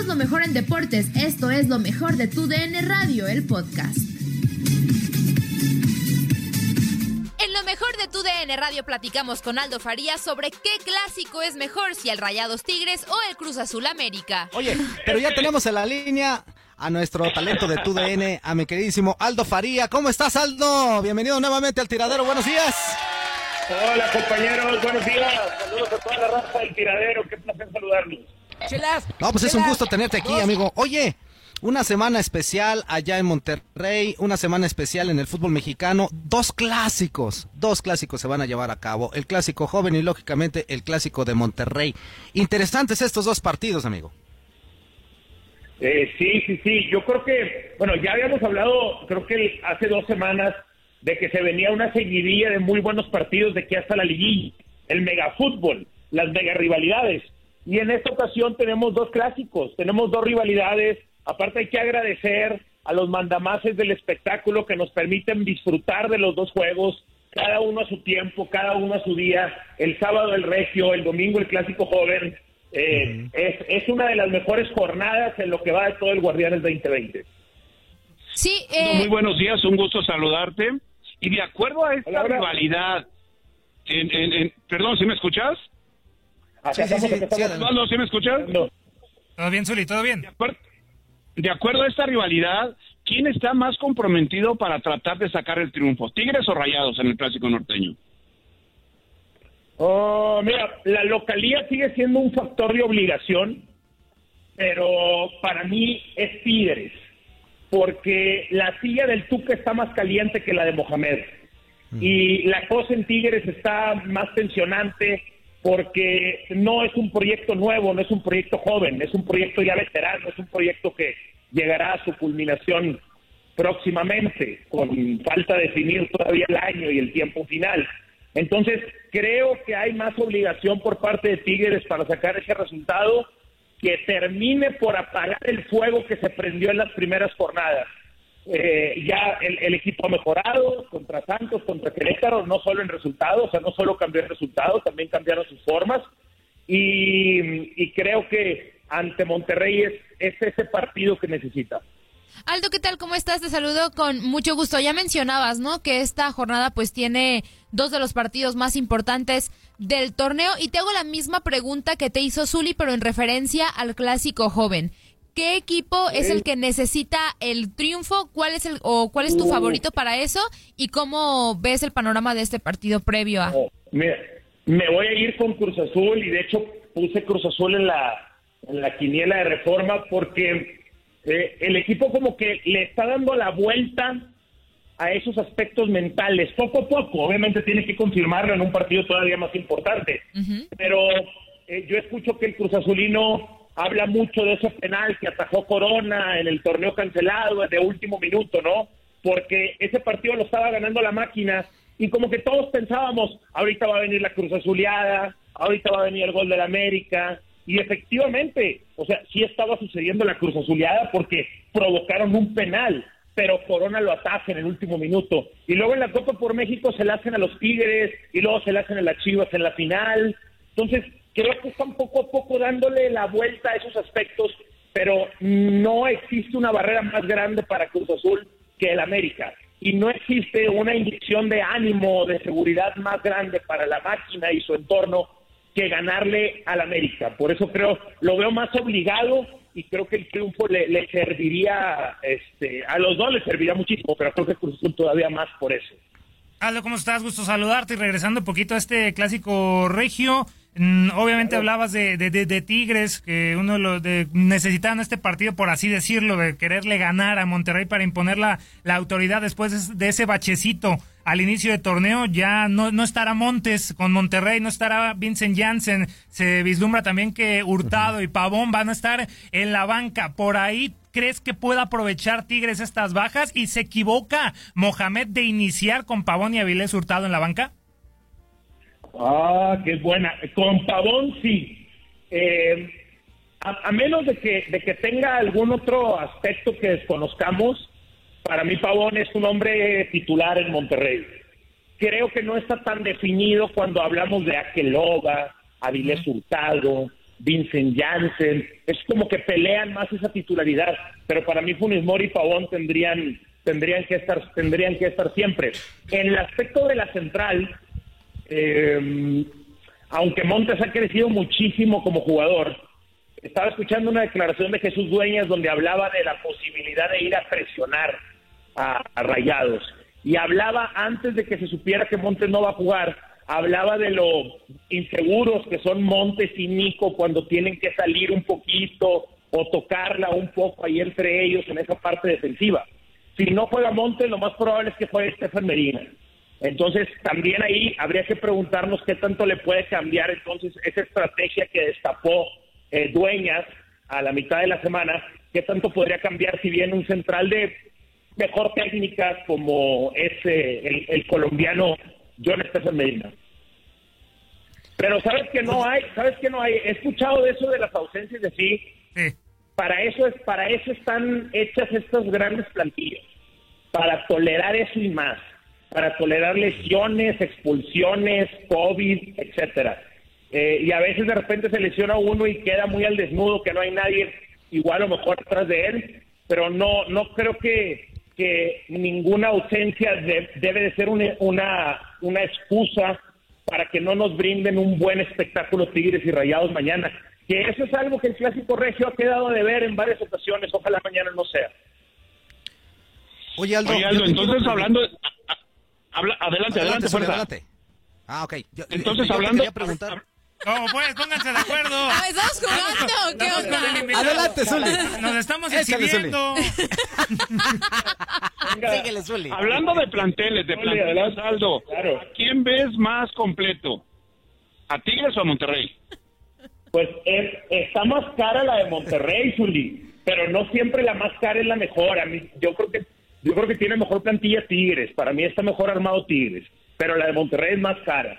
Somos lo mejor en deportes. Esto es lo mejor de tu DN Radio, el podcast. En lo mejor de tu DN Radio platicamos con Aldo Farías sobre qué clásico es mejor, si el Rayados Tigres o el Cruz Azul América. Oye, pero ya tenemos en la línea a nuestro talento de TUDN, a mi queridísimo Aldo Faría. ¿Cómo estás, Aldo? Bienvenido nuevamente al tiradero. Buenos días. Hola compañeros, buenos días. Saludos a toda la raza del tiradero. Qué placer saludarlos. No, pues es un gusto tenerte aquí, amigo. Oye, una semana especial allá en Monterrey, una semana especial en el fútbol mexicano. Dos clásicos, dos clásicos se van a llevar a cabo. El clásico joven y lógicamente el clásico de Monterrey. Interesantes estos dos partidos, amigo. Eh, sí, sí, sí. Yo creo que, bueno, ya habíamos hablado, creo que hace dos semanas, de que se venía una seguidilla de muy buenos partidos de que hasta la liguilla, el megafútbol, las mega rivalidades. Y en esta ocasión tenemos dos clásicos, tenemos dos rivalidades. Aparte hay que agradecer a los mandamases del espectáculo que nos permiten disfrutar de los dos juegos, cada uno a su tiempo, cada uno a su día. El sábado el regio, el domingo el clásico joven. Eh, es, es una de las mejores jornadas en lo que va de todo el Guardianes 2020. Sí, Muy buenos días, un gusto saludarte. Y de acuerdo a esta rivalidad, en, en- en- perdón, ¿sí me escuchas? Sí, sí, sí, sí, Osvaldo, ¿sí me escuchas? ¿Todo bien, Zuli? ¿Todo bien? De acuerdo a esta rivalidad, ¿quién está más comprometido para tratar de sacar el triunfo? ¿Tigres o Rayados en el clásico norteño? Oh, mira, la localía sigue siendo un factor de obligación, pero para mí es Tigres, porque la silla del Tuca está más caliente que la de Mohamed. Y la cosa en Tigres está más tensionante porque no es un proyecto nuevo, no es un proyecto joven, es un proyecto ya veterano, es un proyecto que llegará a su culminación próximamente, con falta de definir todavía el año y el tiempo final. Entonces, creo que hay más obligación por parte de Tigres para sacar ese resultado que termine por apagar el fuego que se prendió en las primeras jornadas. Eh, ya el, equipo mejorado contra Santos, contra Querétaro, no solo en resultados, o sea, no solo cambió el resultado, también cambiaron sus formas. Y, y creo que ante Monterrey es, es ese partido que necesita. Aldo, ¿qué tal? ¿Cómo estás? Te saludo con mucho gusto. Ya mencionabas, ¿no? Que esta jornada pues tiene dos de los partidos más importantes del torneo y te hago la misma pregunta que te hizo Zuli, pero en referencia al clásico joven. ¿Qué equipo es el que necesita el triunfo? ¿Cuál es el o cuál es tu favorito para eso? ¿Y cómo ves el panorama de este partido previo a? Mira, Me voy a ir con Cruz Azul y de hecho puse Cruz Azul en la, en la quiniela de reforma porque eh, el equipo como que le está dando la vuelta a esos aspectos mentales, poco a poco. Obviamente tiene que confirmarlo en un partido todavía más importante. Pero eh, yo escucho que el Cruz Azulino habla mucho de ese penal que atajó Corona en el torneo cancelado de último minuto, ¿no? Porque ese partido lo estaba ganando la máquina y como que todos pensábamos, ahorita va a venir la Cruz Azuleada, ahorita va a venir el gol del América. Y efectivamente, o sea, sí estaba sucediendo la Cruz Azuleada porque provocaron un penal pero Corona lo ataja en el último minuto. Y luego en la Copa por México se la hacen a los Tigres y luego se la hacen a las Chivas en la final. Entonces, creo que están poco a poco dándole la vuelta a esos aspectos, pero no existe una barrera más grande para Cruz Azul que el América. Y no existe una inyección de ánimo, de seguridad más grande para la máquina y su entorno que ganarle al América. Por eso creo, lo veo más obligado y creo que el triunfo le, serviría, este, a los dos les serviría muchísimo, pero creo que Cruz Azul todavía más por eso. Aldo, ¿cómo estás? Gusto saludarte y regresando un poquito a este clásico regio. Mm, obviamente hablabas de, de, Tigres, que uno lo de, necesitaban este partido, por así decirlo, de quererle ganar a Monterrey para imponer la, la autoridad después de ese bachecito al inicio de torneo. Ya no, no estará Montes con Monterrey, no estará Vincent Janssen. Se vislumbra también que Hurtado y Pavón van a estar en la banca. Por ahí ¿Crees que pueda aprovechar Tigres estas bajas y se equivoca Mohamed de iniciar con Pavón y Avilés Hurtado en la banca? Ah, qué buena. Con Pavón sí. Eh, a, menos de que, de que tenga algún otro aspecto que desconozcamos, para mí Pavón es un hombre titular en Monterrey. Creo que no está tan definido cuando hablamos de Aqueloba, Avilés Hurtado, Vincent Janssen. Es como que pelean más esa titularidad. Pero para mí Funes Mori y Pavón tendrían, tendrían, que estar, tendrían que estar siempre. En el aspecto de la central, eh, aunque Montes ha crecido muchísimo como jugador, estaba escuchando una declaración de Jesús Dueñas donde hablaba de la posibilidad de ir a presionar a, Rayados. Y hablaba antes de que se supiera que Montes no va a jugar, hablaba de lo inseguros que son Montes y Nico cuando tienen que salir un poquito o tocarla un poco ahí entre ellos en esa parte defensiva. Si no juega Montes, lo más probable es que juegue Estefan Medina. Entonces, también ahí habría que preguntarnos qué tanto le puede cambiar entonces esa estrategia que destapó eh, Dueñas a la mitad de la semana, qué tanto podría cambiar si bien un central de mejor técnica como es eh, el, colombiano John Stephen Medina. Pero sabes que no hay, sabes que no hay. He escuchado de eso de las ausencias de sí. Para eso es, para eso están hechas estas grandes plantillas, para tolerar eso y más para tolerar lesiones, expulsiones, COVID, etcétera. Eh, y a veces de repente se lesiona uno y queda muy al desnudo, que no hay nadie igual o mejor atrás de él, pero no, no creo que, que ninguna ausencia debe de ser una, una, una excusa para que no nos brinden un buen espectáculo Tigres y Rayados mañana. Que eso es algo que el Clásico Regio ha quedado de ver en varias ocasiones, ojalá mañana no sea. Oye, Aldo, entonces hablando, adelante, adelante, adelante, Ah, ok. Entonces, hablando... preguntar... ¿Cómo pues? Pónganse de acuerdo. ¿Estamos jugando? ¿Qué onda? Adelante, Zuli. Nos estamos exhibiendo. Síguele, Zuli. Hablando de planteles, de planteles, Aldo, claro. ¿a quién ves más completo? ¿A Tigres o a Monterrey? Pues es, está más cara la de Monterrey, Zuli, pero no siempre la más cara es la mejor. A mí, yo creo que yo creo que tiene mejor plantilla Tigres. Para mí está mejor armado Tigres. Pero la de Monterrey es más cara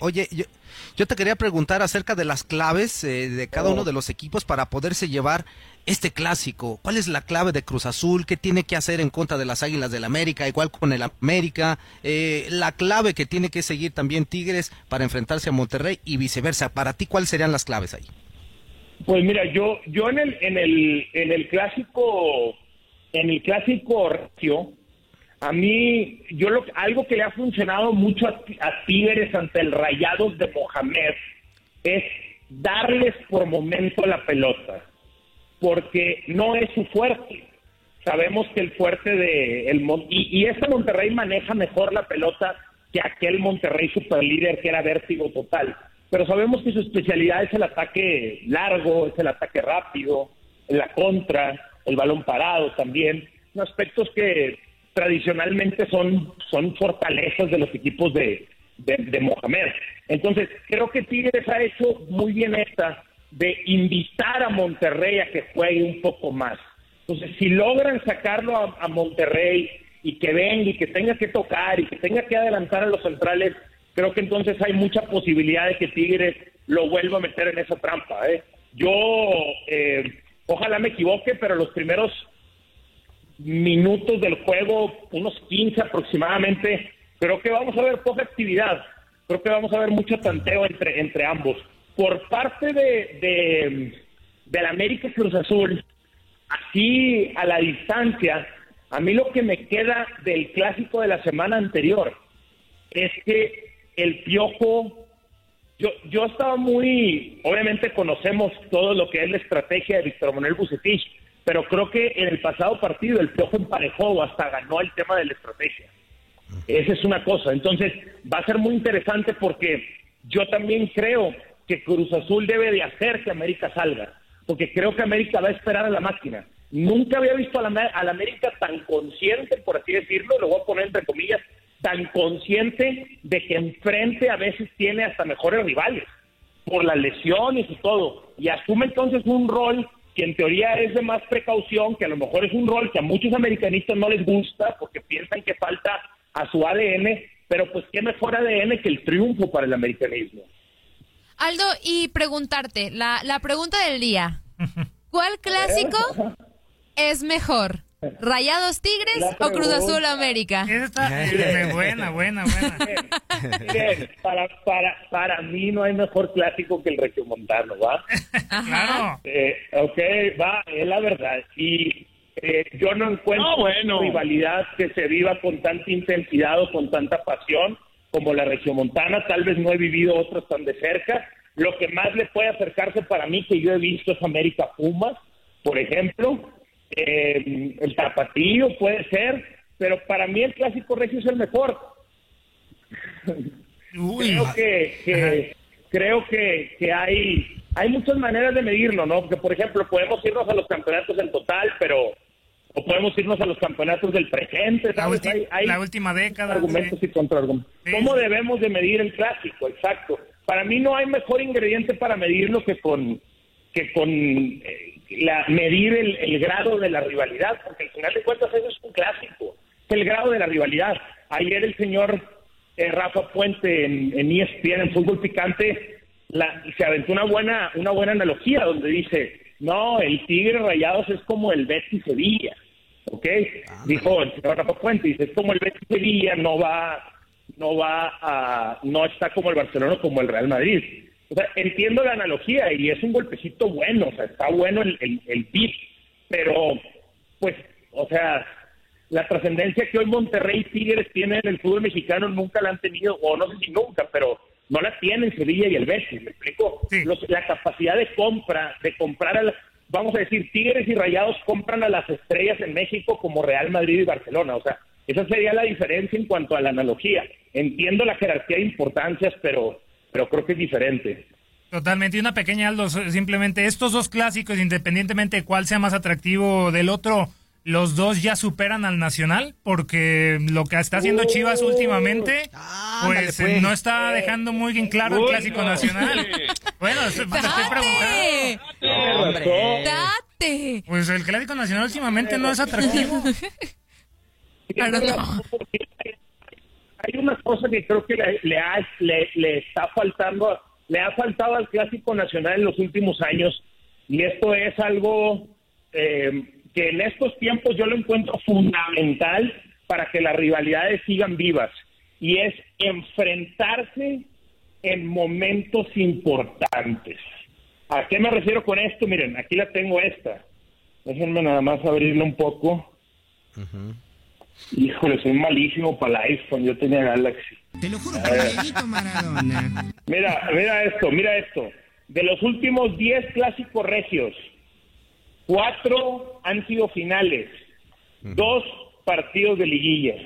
Oye, yo, yo, te quería preguntar acerca de las claves eh, de cada uno de los equipos para poderse llevar este clásico. ¿Cuál es la clave de Cruz Azul? ¿Qué tiene que hacer en contra de las Águilas del América? Igual con el América. Eh, la clave que tiene que seguir también Tigres para enfrentarse a Monterrey y viceversa. Para ti, ¿cuáles serían las claves ahí? Pues mira, yo, yo en el, en el, en el clásico, en el clásico a mí, yo lo, algo que le ha funcionado mucho a, Tigres ante el Rayados de Mohamed es darles por momento la pelota, porque no es su fuerte. Sabemos que el fuerte de el y, y este Monterrey maneja mejor la pelota que aquel Monterrey superlíder que era vértigo total. Pero sabemos que su especialidad es el ataque largo, es el ataque rápido, la contra, el balón parado también, aspectos que tradicionalmente son, son fortalezas de los equipos de, de, Mohamed. Entonces, creo que Tigres ha hecho muy bien esta de invitar a Monterrey a que juegue un poco más. Entonces, si logran sacarlo a, Monterrey y que venga y que tenga que tocar y que tenga que adelantar a los centrales, creo que entonces hay mucha posibilidad de que Tigres lo vuelva a meter en esa trampa. ¿eh? Yo, eh, ojalá me equivoque, pero los primeros minutos del juego, unos 15 aproximadamente, creo que vamos a ver poca actividad, creo que vamos a ver mucho tanteo entre, entre ambos. Por parte de, de del América Cruz Azul, así a la distancia, a mí lo que me queda del clásico de la semana anterior es que el Piojo, yo, yo estaba muy, obviamente conocemos todo lo que es la estrategia de Víctor Manuel Bucetich, pero creo que en el pasado partido el Piojo emparejó o hasta ganó el tema de la estrategia. Esa es una cosa. Entonces, va a ser muy interesante porque yo también creo que Cruz Azul debe de hacer que América salga, porque creo que América va a esperar a la máquina. Nunca había visto a la, a la América tan consciente, por así decirlo, lo voy a poner entre comillas, tan consciente de que enfrente a veces tiene hasta mejores rivales, por las lesiones y todo, y asume entonces un rol que en teoría es de más precaución, que a lo mejor es un rol que a muchos americanistas no les gusta porque piensan que falta a su ADN, pero pues qué mejor ADN que el triunfo para el americanismo. Aldo, y preguntarte, la, la pregunta del día, ¿cuál clásico es mejor? ¿Rayados Tigres o Cruz Azul América? Esa está buena, buena, buena. para, para, para mí no hay mejor clásico que el Regiomontano, ¿va? Claro. Eh, ok, va, es la verdad. Y eh, yo no encuentro una rivalidad que se viva con tanta intensidad o con tanta pasión como la Regiomontana. Tal vez no he vivido otros tan de cerca. Lo que más le puede acercarse para mí que yo he visto es América Pumas, por ejemplo eh, el tapatío puede ser, pero para mí el clásico regio es el mejor. creo que, creo que, que, hay hay muchas maneras de medirlo, ¿no? Porque por ejemplo podemos irnos a los campeonatos en total, pero o podemos irnos a los campeonatos del presente, La, hay, la última década. Argumentos y contraargumentos. ¿Cómo debemos de medir el clásico? Exacto. Para mí no hay mejor ingrediente para medirlo que con que con eh, la, medir el, grado de la rivalidad, porque al final de cuentas eso es un clásico, es el grado de la rivalidad. Ayer el señor eh, Rafa Puente en, en ESPN, en Fútbol Picante, la, se aventó una buena, una buena analogía donde dice, no, el Tigre Rayados es como el Betis Sevilla, ¿ok? Ah. Dijo el señor Rafa Puente, dice, es como el Betis Sevilla, no va, no va a, no está como el Barcelona como el Real Madrid o sea, entiendo la analogía y es un golpecito bueno, o sea, está bueno el, el, el pero pues, o sea, la trascendencia que hoy Monterrey y Tigres tienen en el fútbol mexicano nunca la han tenido, o no sé si nunca, pero no la tienen Sevilla y el Betis, ¿me explico? la capacidad de compra, de comprar a vamos a decir, Tigres y Rayados compran a las estrellas en México como Real Madrid y Barcelona, o sea, esa sería la diferencia en cuanto a la analogía. Entiendo la jerarquía de importancias, pero pero creo que es diferente. Totalmente, y una pequeña Aldo, simplemente estos dos clásicos, independientemente de cuál sea más atractivo del otro, los dos ya superan al Nacional, porque lo que está haciendo Chivas últimamente, pues, pues, no está dejando muy bien claro el clásico nacional. Bueno, te estoy preguntando. ¡Date! Pues el clásico nacional últimamente no es atractivo. hay una cosa que creo que le, ha- le- está faltando, le ha faltado al clásico nacional en los últimos años, y esto es algo eh, que en estos tiempos yo lo encuentro fundamental para que las rivalidades sigan vivas, y es enfrentarse en momentos importantes. ¿A qué me refiero con esto? Miren, aquí la tengo esta. Déjenme nada más abrirla un poco. Híjole, soy malísimo para el iPhone. Yo tenía Galaxy. Te lo juro ver. Dieguito Maradona. Mira, mira esto, mira esto. De los últimos 10 clásicos regios, cuatro han sido finales, dos partidos de liguilla.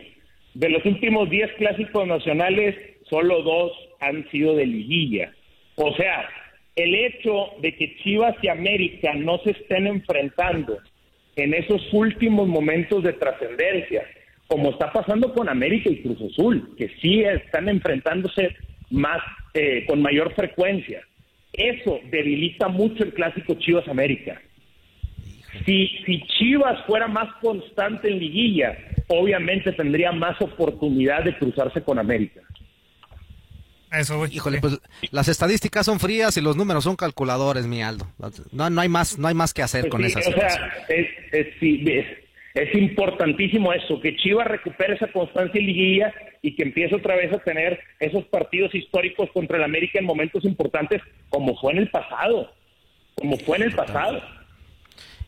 De los últimos 10 clásicos nacionales, solo dos han sido de liguilla. O sea, el hecho de que Chivas y América no se estén enfrentando en esos últimos momentos de trascendencia, como está pasando con América y Cruz Azul, que sí están enfrentándose más eh, con mayor frecuencia. Eso debilita mucho el clásico Chivas América. Si, si Chivas fuera más constante en liguilla, obviamente tendría más oportunidad de cruzarse con América. Eso, güey. Híjole, pues las estadísticas son frías y los números son calculadores, mi Aldo. No, no hay más, no hay más que hacer con Sí, esas o sea, es, es, sí, es- es importantísimo eso, que Chivas recupere esa constancia en liguilla y que empiece otra vez a tener esos partidos históricos contra el América en momentos importantes, como fue en el pasado, como fue en el pasado.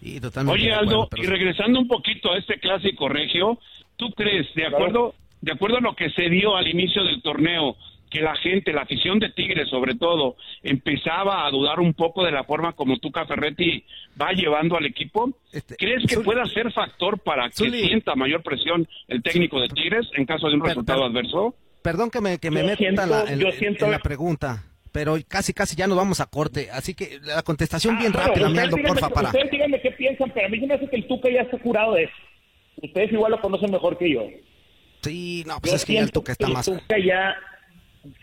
Y totalmente Oye, Aldo, acuerdo, pero y regresando un poquito a este clásico regio, ¿tú crees, de acuerdo, de acuerdo a lo que se dio al inicio del torneo, que la gente, la afición de Tigres sobre todo, empezaba a dudar un poco de la forma como Tuca Ferretti va llevando al equipo? ¿Crees que pueda ser factor para que Zuli. sienta mayor presión el técnico de Tigres en caso de un Per- resultado per- adverso? Perdón que me, que me Yo meta siento- la- en, yo en- siento- en la pregunta, pero casi casi ya nos vamos a corte, así que la contestación bien Ah, Bueno, rápida, mi ustedes Aldo, díganme- porfa, para. Ustedes díganme qué piensan, pero a mí se me hace que el Tuca ya está curado de eso. Ustedes igual lo conocen mejor que yo. Sí, no, pues Yo es que ya el Tuca está el más... Tuca ya,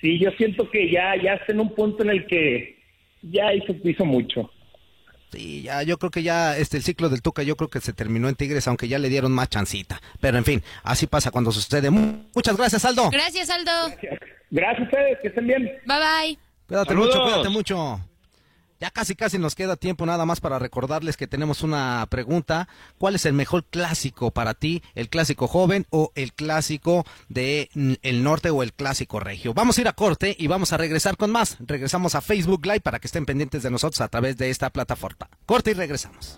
sí, yo siento que ya, ya está en un punto en el que ya hizo, hizo mucho. Sí, ya, yo creo que ya este el ciclo del Tuca, yo creo que se terminó en Tigres, aunque ya le dieron más chancita. Pero en fin, así pasa cuando sucede. Mu- Muchas gracias, Aldo. Gracias, Aldo. Gracias a ustedes, que estén bien. Bye bye. Cuídate Saludos. mucho, cuídate mucho. Ya casi casi nos queda tiempo nada más para recordarles que tenemos una pregunta. ¿Cuál es el mejor clásico para ti? ¿El clásico joven o el clásico de el norte o el clásico regio? Vamos a ir a corte y vamos a regresar con más. Regresamos a Facebook Live para que estén pendientes de nosotros a través de esta plataforma. Corte y regresamos.